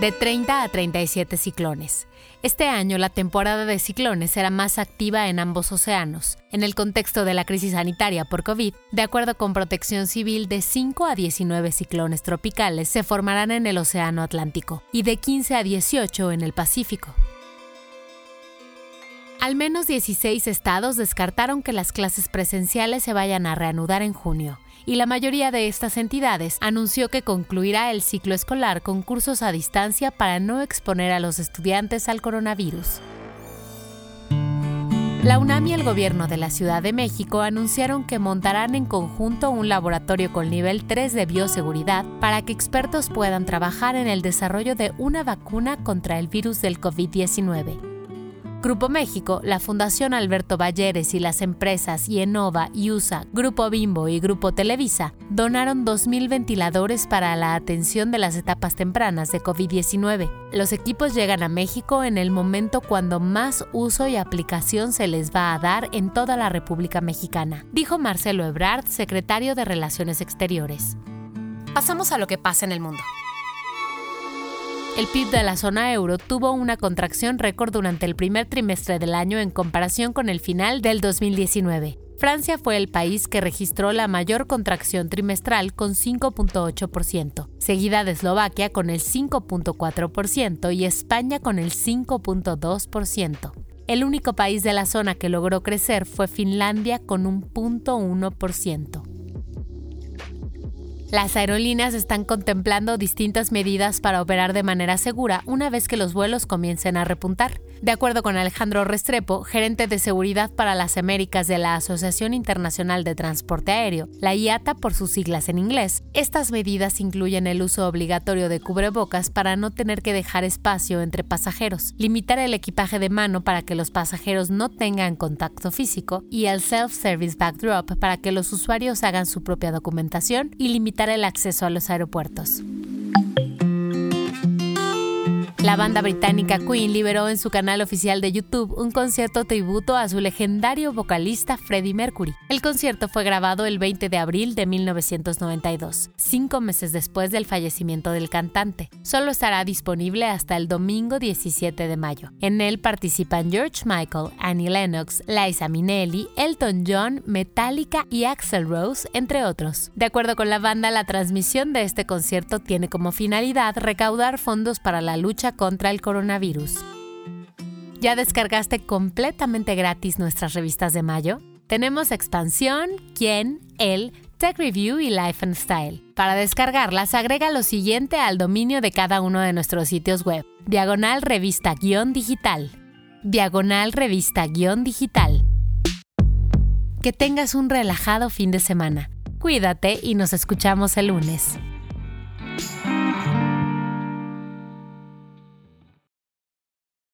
De 30 a 37 ciclones. Este año la temporada de ciclones será más activa en ambos océanos. En el contexto de la crisis sanitaria por COVID, de acuerdo con Protección Civil, de 5 a 19 ciclones tropicales se formarán en el Océano Atlántico y de 15 a 18 en el Pacífico. Al menos 16 estados descartaron que las clases presenciales se vayan a reanudar en junio y la mayoría de estas entidades anunció que concluirá el ciclo escolar con cursos a distancia para no exponer a los estudiantes al coronavirus. La UNAM y el gobierno de la Ciudad de México anunciaron que montarán en conjunto un laboratorio con nivel 3 de bioseguridad para que expertos puedan trabajar en el desarrollo de una vacuna contra el virus del COVID-19. Grupo México, la Fundación Alberto Valleres y las empresas Yenova, USA, Grupo Bimbo y Grupo Televisa donaron 2.000 ventiladores para la atención de las etapas tempranas de COVID-19. Los equipos llegan a México en el momento cuando más uso y aplicación se les va a dar en toda la República Mexicana, dijo Marcelo Ebrard, secretario de Relaciones Exteriores. Pasamos a lo que pasa en el mundo el PIB de la zona euro tuvo una contracción récord durante el primer trimestre del año en comparación con el final del 2019. Francia fue el país que registró la mayor contracción trimestral con 5.8%, seguida de Eslovaquia con el 5.4% y España con el 5.2%. El único país de la zona que logró crecer fue Finlandia con un 0.1%. Las aerolíneas están contemplando distintas medidas para operar de manera segura una vez que los vuelos comiencen a repuntar. De acuerdo con Alejandro Restrepo, gerente de seguridad para las Américas de la Asociación Internacional de Transporte Aéreo, la IATA por sus siglas en inglés, estas medidas incluyen el uso obligatorio de cubrebocas para no tener que dejar espacio entre pasajeros, limitar el equipaje de mano para que los pasajeros no tengan contacto físico y el self-service backdrop para que los usuarios hagan su propia documentación y limitar el acceso a los aeropuertos. La banda británica Queen liberó en su canal oficial de YouTube un concierto tributo a su legendario vocalista Freddie Mercury. El concierto fue grabado el 20 de abril de 1992, cinco meses después del fallecimiento del cantante. Solo estará disponible hasta el domingo 17 de mayo. En él participan George Michael, Annie Lennox, Liza Minnelli, Elton John, Metallica y Axel Rose, entre otros. De acuerdo con la banda, la transmisión de este concierto tiene como finalidad recaudar fondos para la lucha contra el coronavirus. ¿Ya descargaste completamente gratis nuestras revistas de mayo? Tenemos Expansión, Quién, El, Tech Review y Life and Style. Para descargarlas, agrega lo siguiente al dominio de cada uno de nuestros sitios web. Diagonal Revista Guión Digital. Diagonal Revista Guión Digital. Que tengas un relajado fin de semana. Cuídate y nos escuchamos el lunes.